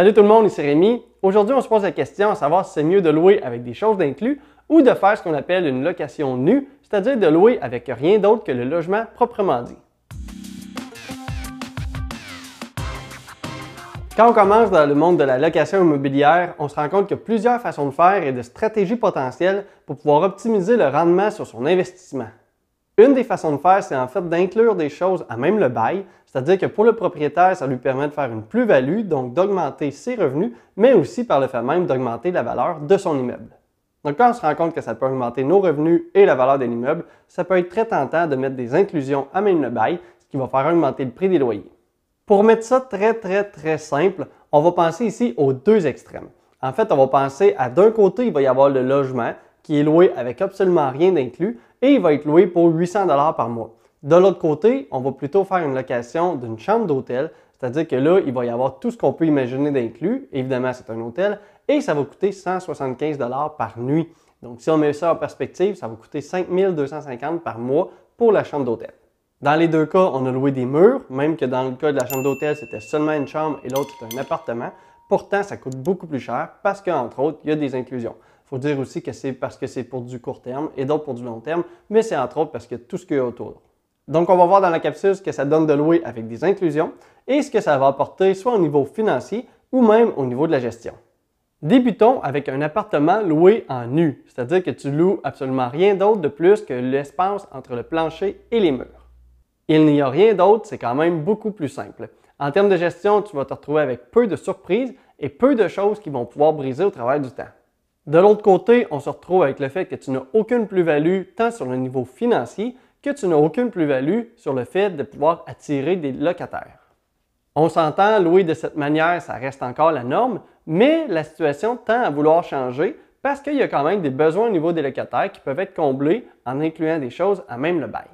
Salut tout le monde, ici Rémi. Aujourd'hui, on se pose la question à savoir si c'est mieux de louer avec des choses d'inclus ou de faire ce qu'on appelle une location nue, c'est-à-dire de louer avec rien d'autre que le logement proprement dit. Quand on commence dans le monde de la location immobilière, on se rend compte qu'il y a plusieurs façons de faire et de stratégies potentielles pour pouvoir optimiser le rendement sur son investissement. Une des façons de faire, c'est en fait d'inclure des choses à même le bail, c'est-à-dire que pour le propriétaire, ça lui permet de faire une plus-value, donc d'augmenter ses revenus, mais aussi par le fait même d'augmenter la valeur de son immeuble. Donc quand on se rend compte que ça peut augmenter nos revenus et la valeur de l'immeuble, ça peut être très tentant de mettre des inclusions à même le bail, ce qui va faire augmenter le prix des loyers. Pour mettre ça très très très simple, on va penser ici aux deux extrêmes. En fait, on va penser à d'un côté, il va y avoir le logement qui est loué avec absolument rien d'inclus, et il va être loué pour 800 dollars par mois. De l'autre côté, on va plutôt faire une location d'une chambre d'hôtel, c'est-à-dire que là, il va y avoir tout ce qu'on peut imaginer d'inclus. Évidemment, c'est un hôtel et ça va coûter 175 dollars par nuit. Donc, si on met ça en perspective, ça va coûter 5250 par mois pour la chambre d'hôtel. Dans les deux cas, on a loué des murs, même que dans le cas de la chambre d'hôtel, c'était seulement une chambre et l'autre, c'était un appartement. Pourtant, ça coûte beaucoup plus cher parce qu'entre autres, il y a des inclusions faut dire aussi que c'est parce que c'est pour du court terme et d'autres pour du long terme, mais c'est entre autres parce que tout ce qu'il y a autour. Donc, on va voir dans la capsule ce que ça donne de louer avec des inclusions et ce que ça va apporter soit au niveau financier ou même au niveau de la gestion. Débutons avec un appartement loué en nu, c'est-à-dire que tu loues absolument rien d'autre de plus que l'espace entre le plancher et les murs. Il n'y a rien d'autre, c'est quand même beaucoup plus simple. En termes de gestion, tu vas te retrouver avec peu de surprises et peu de choses qui vont pouvoir briser au travers du temps. De l'autre côté, on se retrouve avec le fait que tu n'as aucune plus-value tant sur le niveau financier que tu n'as aucune plus-value sur le fait de pouvoir attirer des locataires. On s'entend, louer de cette manière, ça reste encore la norme, mais la situation tend à vouloir changer parce qu'il y a quand même des besoins au niveau des locataires qui peuvent être comblés en incluant des choses à même le bail.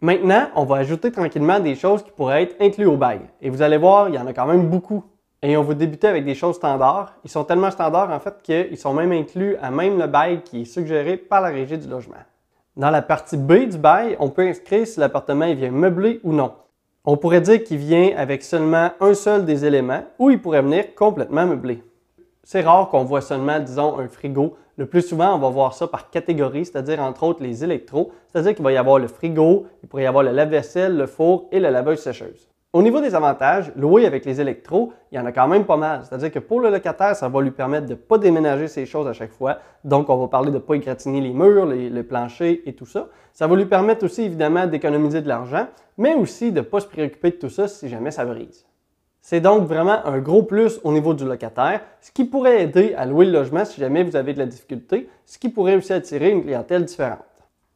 Maintenant, on va ajouter tranquillement des choses qui pourraient être incluses au bail. Et vous allez voir, il y en a quand même beaucoup et on va débuter avec des choses standards. Ils sont tellement standards en fait qu'ils sont même inclus à même le bail qui est suggéré par la régie du logement. Dans la partie B du bail, on peut inscrire si l'appartement vient meublé ou non. On pourrait dire qu'il vient avec seulement un seul des éléments ou il pourrait venir complètement meublé. C'est rare qu'on voit seulement, disons, un frigo. Le plus souvent, on va voir ça par catégorie, c'est-à-dire entre autres les électros, c'est-à-dire qu'il va y avoir le frigo, il pourrait y avoir le lave-vaisselle, le four et la laveuse sécheuse. Au niveau des avantages, louer avec les électros, il y en a quand même pas mal. C'est-à-dire que pour le locataire, ça va lui permettre de ne pas déménager ses choses à chaque fois. Donc, on va parler de ne pas égratigner les murs, les, les, planchers et tout ça. Ça va lui permettre aussi, évidemment, d'économiser de l'argent, mais aussi de ne pas se préoccuper de tout ça si jamais ça brise. C'est donc vraiment un gros plus au niveau du locataire, ce qui pourrait aider à louer le logement si jamais vous avez de la difficulté, ce qui pourrait aussi attirer une clientèle différente.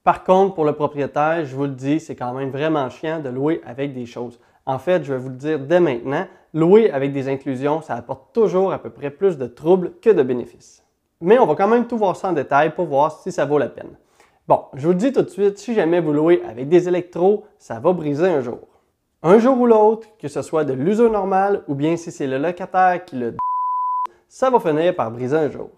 Par contre, pour le propriétaire, je vous le dis, c'est quand même vraiment chiant de louer avec des choses. En fait, je vais vous le dire dès maintenant, louer avec des inclusions, ça apporte toujours à peu près plus de troubles que de bénéfices. Mais on va quand même tout voir ça en détail pour voir si ça vaut la peine. Bon, je vous le dis tout de suite, si jamais vous louez avec des électros, ça va briser un jour. Un jour ou l'autre, que ce soit de l'usure normal ou bien si c'est le locataire qui le ça va finir par briser un jour.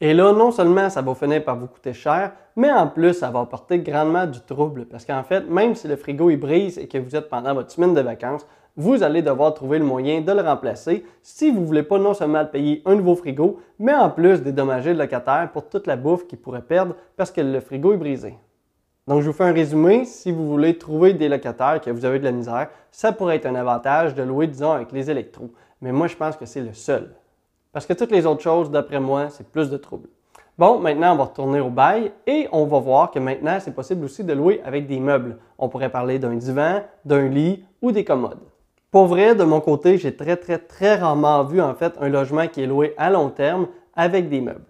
Et là, non seulement ça va finir par vous coûter cher, mais en plus, ça va apporter grandement du trouble. Parce qu'en fait, même si le frigo il brise et que vous êtes pendant votre semaine de vacances, vous allez devoir trouver le moyen de le remplacer si vous ne voulez pas non seulement payer un nouveau frigo, mais en plus dédommager le locataire pour toute la bouffe qu'il pourrait perdre parce que le frigo est brisé. Donc, je vous fais un résumé. Si vous voulez trouver des locataires que vous avez de la misère, ça pourrait être un avantage de louer, disons, avec les électros. Mais moi, je pense que c'est le seul. Parce que toutes les autres choses, d'après moi, c'est plus de trouble. Bon, maintenant, on va retourner au bail et on va voir que maintenant, c'est possible aussi de louer avec des meubles. On pourrait parler d'un divan, d'un lit ou des commodes. Pour vrai, de mon côté, j'ai très, très, très rarement vu en fait un logement qui est loué à long terme avec des meubles.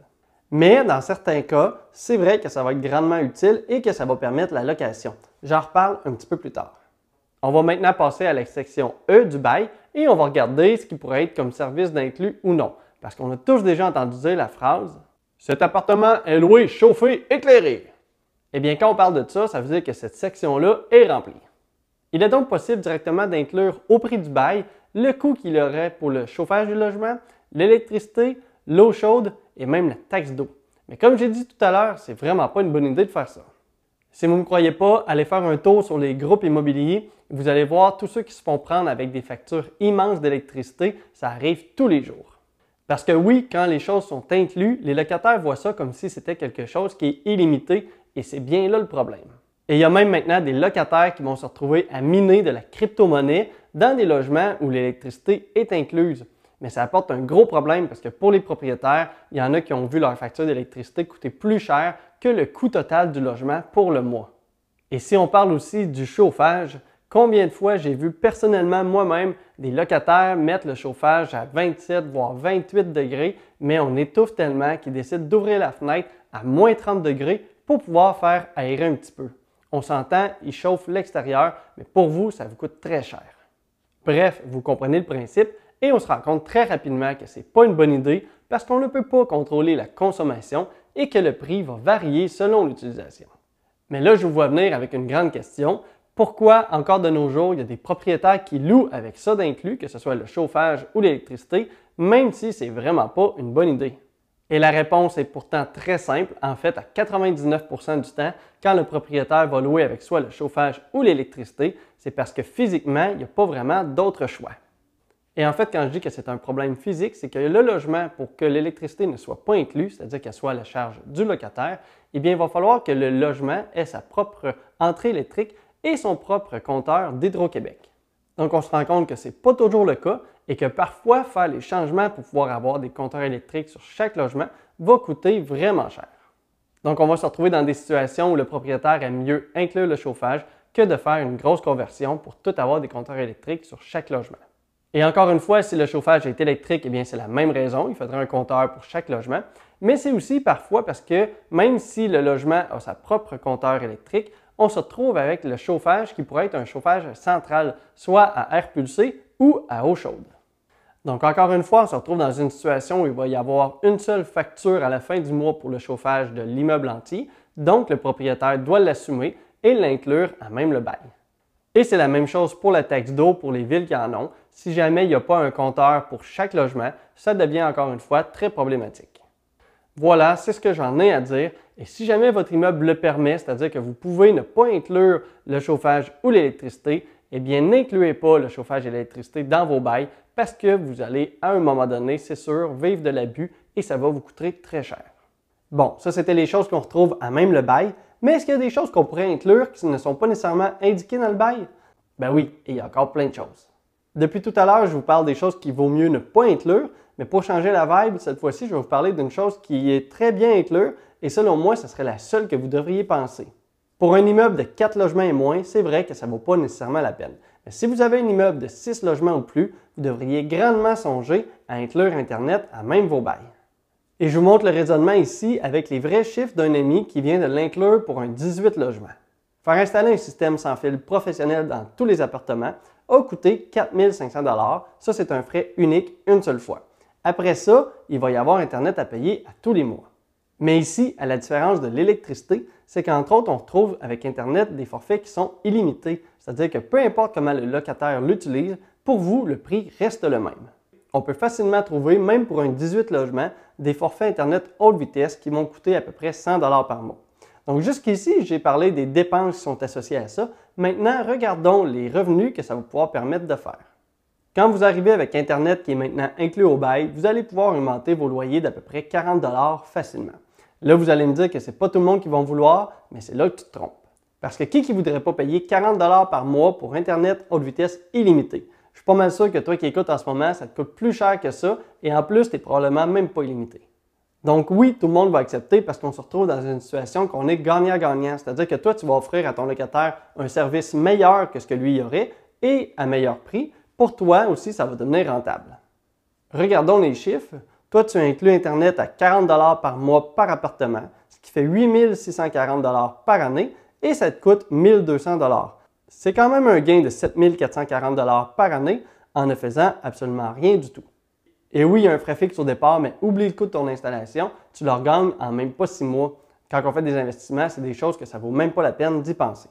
Mais dans certains cas, c'est vrai que ça va être grandement utile et que ça va permettre la location. J'en reparle un petit peu plus tard. On va maintenant passer à la section E du bail et on va regarder ce qui pourrait être comme service d'inclus ou non. Parce qu'on a tous déjà entendu dire la phrase Cet appartement est loué, chauffé, éclairé. Eh bien, quand on parle de ça, ça veut dire que cette section-là est remplie. Il est donc possible directement d'inclure au prix du bail le coût qu'il aurait pour le chauffage du logement, l'électricité, l'eau chaude et même la taxe d'eau. Mais comme j'ai dit tout à l'heure, c'est vraiment pas une bonne idée de faire ça. Si vous ne me croyez pas, allez faire un tour sur les groupes immobiliers. Vous allez voir tous ceux qui se font prendre avec des factures immenses d'électricité. Ça arrive tous les jours. Parce que oui, quand les choses sont incluses, les locataires voient ça comme si c'était quelque chose qui est illimité et c'est bien là le problème. Et il y a même maintenant des locataires qui vont se retrouver à miner de la crypto-monnaie dans des logements où l'électricité est incluse. Mais ça apporte un gros problème parce que pour les propriétaires, il y en a qui ont vu leur facture d'électricité coûter plus cher que le coût total du logement pour le mois. Et si on parle aussi du chauffage, combien de fois j'ai vu personnellement moi-même des locataires mettre le chauffage à 27 voire 28 degrés, mais on étouffe tellement qu'ils décident d'ouvrir la fenêtre à moins 30 degrés pour pouvoir faire aérer un petit peu. On s'entend, ils chauffent l'extérieur, mais pour vous, ça vous coûte très cher. Bref, vous comprenez le principe et on se rend compte très rapidement que ce n'est pas une bonne idée parce qu'on ne peut pas contrôler la consommation et que le prix va varier selon l'utilisation. Mais là, je vous vois venir avec une grande question. Pourquoi encore de nos jours, il y a des propriétaires qui louent avec ça d'inclus, que ce soit le chauffage ou l'électricité, même si c'est vraiment pas une bonne idée? Et la réponse est pourtant très simple. En fait, à 99% du temps, quand le propriétaire va louer avec soit le chauffage ou l'électricité, c'est parce que physiquement, il n'y a pas vraiment d'autre choix. Et en fait, quand je dis que c'est un problème physique, c'est que le logement, pour que l'électricité ne soit pas inclue, c'est-à-dire qu'elle soit à la charge du locataire, eh bien, il va falloir que le logement ait sa propre entrée électrique et son propre compteur d'Hydro-Québec. Donc, on se rend compte que ce n'est pas toujours le cas et que parfois, faire les changements pour pouvoir avoir des compteurs électriques sur chaque logement va coûter vraiment cher. Donc, on va se retrouver dans des situations où le propriétaire aime mieux inclure le chauffage que de faire une grosse conversion pour tout avoir des compteurs électriques sur chaque logement. Et encore une fois, si le chauffage est électrique, eh bien c'est la même raison, il faudrait un compteur pour chaque logement. Mais c'est aussi parfois parce que même si le logement a sa propre compteur électrique, on se retrouve avec le chauffage qui pourrait être un chauffage central, soit à air pulsé ou à eau chaude. Donc encore une fois, on se retrouve dans une situation où il va y avoir une seule facture à la fin du mois pour le chauffage de l'immeuble entier, donc le propriétaire doit l'assumer et l'inclure à même le bail. Et c'est la même chose pour la taxe d'eau pour les villes qui en ont. Si jamais il n'y a pas un compteur pour chaque logement, ça devient encore une fois très problématique. Voilà, c'est ce que j'en ai à dire. Et si jamais votre immeuble le permet, c'est-à-dire que vous pouvez ne pas inclure le chauffage ou l'électricité, eh bien, n'incluez pas le chauffage et l'électricité dans vos bails parce que vous allez, à un moment donné, c'est sûr, vivre de l'abus et ça va vous coûter très cher. Bon, ça, c'était les choses qu'on retrouve à même le bail, mais est-ce qu'il y a des choses qu'on pourrait inclure qui ne sont pas nécessairement indiquées dans le bail? Ben oui, il y a encore plein de choses. Depuis tout à l'heure, je vous parle des choses qu'il vaut mieux ne pas inclure, mais pour changer la vibe, cette fois-ci, je vais vous parler d'une chose qui est très bien inclure et selon moi, ce serait la seule que vous devriez penser. Pour un immeuble de 4 logements et moins, c'est vrai que ça ne vaut pas nécessairement la peine. Mais si vous avez un immeuble de 6 logements ou plus, vous devriez grandement songer à inclure Internet à même vos bails. Et je vous montre le raisonnement ici avec les vrais chiffres d'un ami qui vient de l'inclure pour un 18 logements. Faire installer un système sans fil professionnel dans tous les appartements a coûté 4500 Ça, c'est un frais unique une seule fois. Après ça, il va y avoir Internet à payer à tous les mois. Mais ici, à la différence de l'électricité, c'est qu'entre autres, on retrouve avec Internet des forfaits qui sont illimités. C'est-à-dire que peu importe comment le locataire l'utilise, pour vous, le prix reste le même on peut facilement trouver, même pour un 18 logements, des forfaits Internet haute vitesse qui vont coûter à peu près 100 par mois. Donc jusqu'ici, j'ai parlé des dépenses qui sont associées à ça. Maintenant, regardons les revenus que ça va pouvoir permettre de faire. Quand vous arrivez avec Internet qui est maintenant inclus au bail, vous allez pouvoir augmenter vos loyers d'à peu près 40 facilement. Là, vous allez me dire que ce n'est pas tout le monde qui va vouloir, mais c'est là que tu te trompes. Parce que qui ne voudrait pas payer 40 par mois pour Internet haute vitesse illimité? Je suis pas mal sûr que toi qui écoutes en ce moment, ça te coûte plus cher que ça et en plus, tu n'es probablement même pas illimité. Donc oui, tout le monde va accepter parce qu'on se retrouve dans une situation qu'on est gagnant-gagnant. C'est-à-dire que toi, tu vas offrir à ton locataire un service meilleur que ce que lui y aurait et à meilleur prix. Pour toi aussi, ça va devenir rentable. Regardons les chiffres. Toi, tu inclus Internet à 40 par mois par appartement, ce qui fait 8 640 par année et ça te coûte 1200 c'est quand même un gain de 7 440 par année en ne faisant absolument rien du tout. Et oui, il y a un frais fixe au départ, mais oublie le coût de ton installation, tu le regagnes en même pas six mois. Quand on fait des investissements, c'est des choses que ça vaut même pas la peine d'y penser.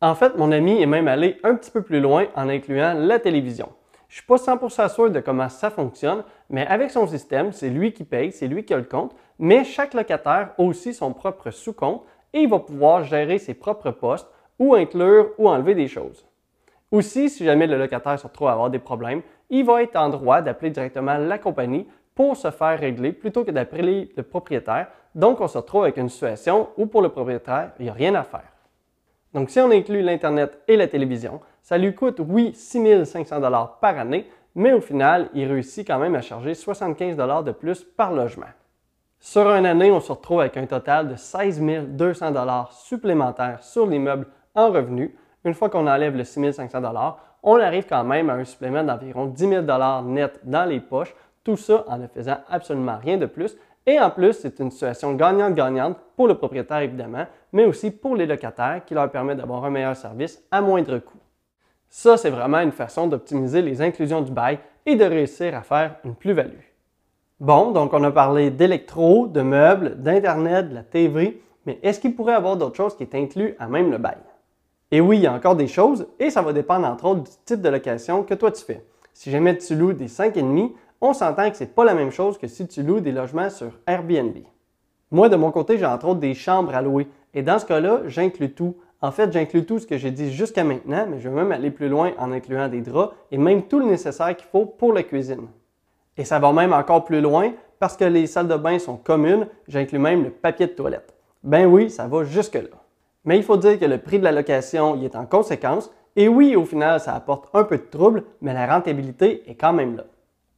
En fait, mon ami est même allé un petit peu plus loin en incluant la télévision. Je suis pas 100% sûr de comment ça fonctionne, mais avec son système, c'est lui qui paye, c'est lui qui a le compte, mais chaque locataire a aussi son propre sous-compte et il va pouvoir gérer ses propres postes ou inclure ou enlever des choses. Aussi, si jamais le locataire se retrouve à avoir des problèmes, il va être en droit d'appeler directement la compagnie pour se faire régler plutôt que d'appeler le propriétaire. Donc, on se retrouve avec une situation où pour le propriétaire, il n'y a rien à faire. Donc, si on inclut l'Internet et la télévision, ça lui coûte, oui, 6 500 par année, mais au final, il réussit quand même à charger 75 de plus par logement. Sur une année, on se retrouve avec un total de 16 200 supplémentaires sur l'immeuble en revenus. Une fois qu'on enlève le 6 500 on arrive quand même à un supplément d'environ 10 000 net dans les poches, tout ça en ne faisant absolument rien de plus. Et en plus, c'est une situation gagnante-gagnante pour le propriétaire évidemment, mais aussi pour les locataires qui leur permet d'avoir un meilleur service à moindre coût. Ça, c'est vraiment une façon d'optimiser les inclusions du bail et de réussir à faire une plus-value. Bon, donc on a parlé d'électro, de meubles, d'Internet, de la TV, mais est-ce qu'il pourrait y avoir d'autres choses qui est inclus à même le bail? Et oui, il y a encore des choses, et ça va dépendre entre autres du type de location que toi tu fais. Si jamais tu loues des 5,5, on s'entend que ce n'est pas la même chose que si tu loues des logements sur Airbnb. Moi, de mon côté, j'ai entre autres des chambres à louer, et dans ce cas-là, j'inclus tout, en fait, j'inclus tout ce que j'ai dit jusqu'à maintenant, mais je vais même aller plus loin en incluant des draps et même tout le nécessaire qu'il faut pour la cuisine. Et ça va même encore plus loin parce que les salles de bain sont communes, j'inclus même le papier de toilette. Ben oui, ça va jusque-là. Mais il faut dire que le prix de la location y est en conséquence, et oui, au final, ça apporte un peu de trouble, mais la rentabilité est quand même là.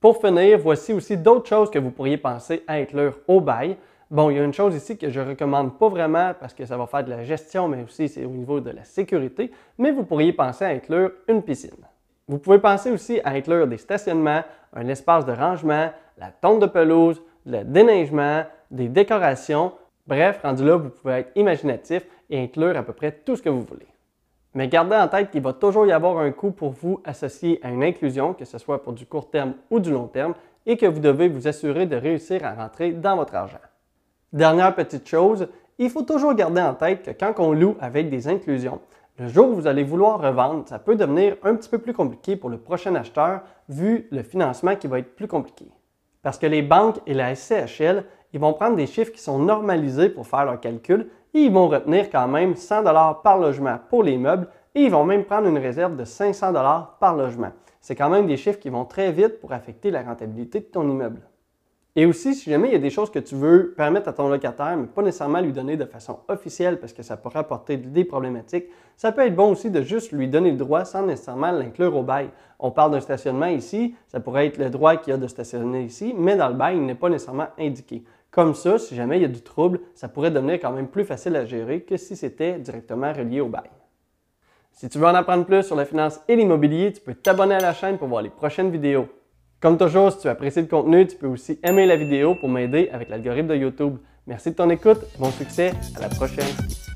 Pour finir, voici aussi d'autres choses que vous pourriez penser à inclure au bail. Bon, il y a une chose ici que je ne recommande pas vraiment parce que ça va faire de la gestion, mais aussi c'est au niveau de la sécurité, mais vous pourriez penser à inclure une piscine. Vous pouvez penser aussi à inclure des stationnements, un espace de rangement, la tonte de pelouse, le déneigement, des décorations. Bref, rendu là, vous pouvez être imaginatif et inclure à peu près tout ce que vous voulez. Mais gardez en tête qu'il va toujours y avoir un coût pour vous associé à une inclusion, que ce soit pour du court terme ou du long terme, et que vous devez vous assurer de réussir à rentrer dans votre argent. Dernière petite chose, il faut toujours garder en tête que quand on loue avec des inclusions, le jour où vous allez vouloir revendre, ça peut devenir un petit peu plus compliqué pour le prochain acheteur vu le financement qui va être plus compliqué. Parce que les banques et la SCHL, ils vont prendre des chiffres qui sont normalisés pour faire leurs calculs et ils vont retenir quand même 100 par logement pour les meubles et ils vont même prendre une réserve de 500 par logement. C'est quand même des chiffres qui vont très vite pour affecter la rentabilité de ton immeuble. Et aussi, si jamais il y a des choses que tu veux permettre à ton locataire, mais pas nécessairement lui donner de façon officielle parce que ça pourrait apporter des problématiques, ça peut être bon aussi de juste lui donner le droit sans nécessairement l'inclure au bail. On parle d'un stationnement ici, ça pourrait être le droit qu'il y a de stationner ici, mais dans le bail, il n'est pas nécessairement indiqué. Comme ça, si jamais il y a du trouble, ça pourrait devenir quand même plus facile à gérer que si c'était directement relié au bail. Si tu veux en apprendre plus sur la finance et l'immobilier, tu peux t'abonner à la chaîne pour voir les prochaines vidéos. Comme toujours, si tu apprécies le contenu, tu peux aussi aimer la vidéo pour m'aider avec l'algorithme de YouTube. Merci de ton écoute, bon succès, à la prochaine.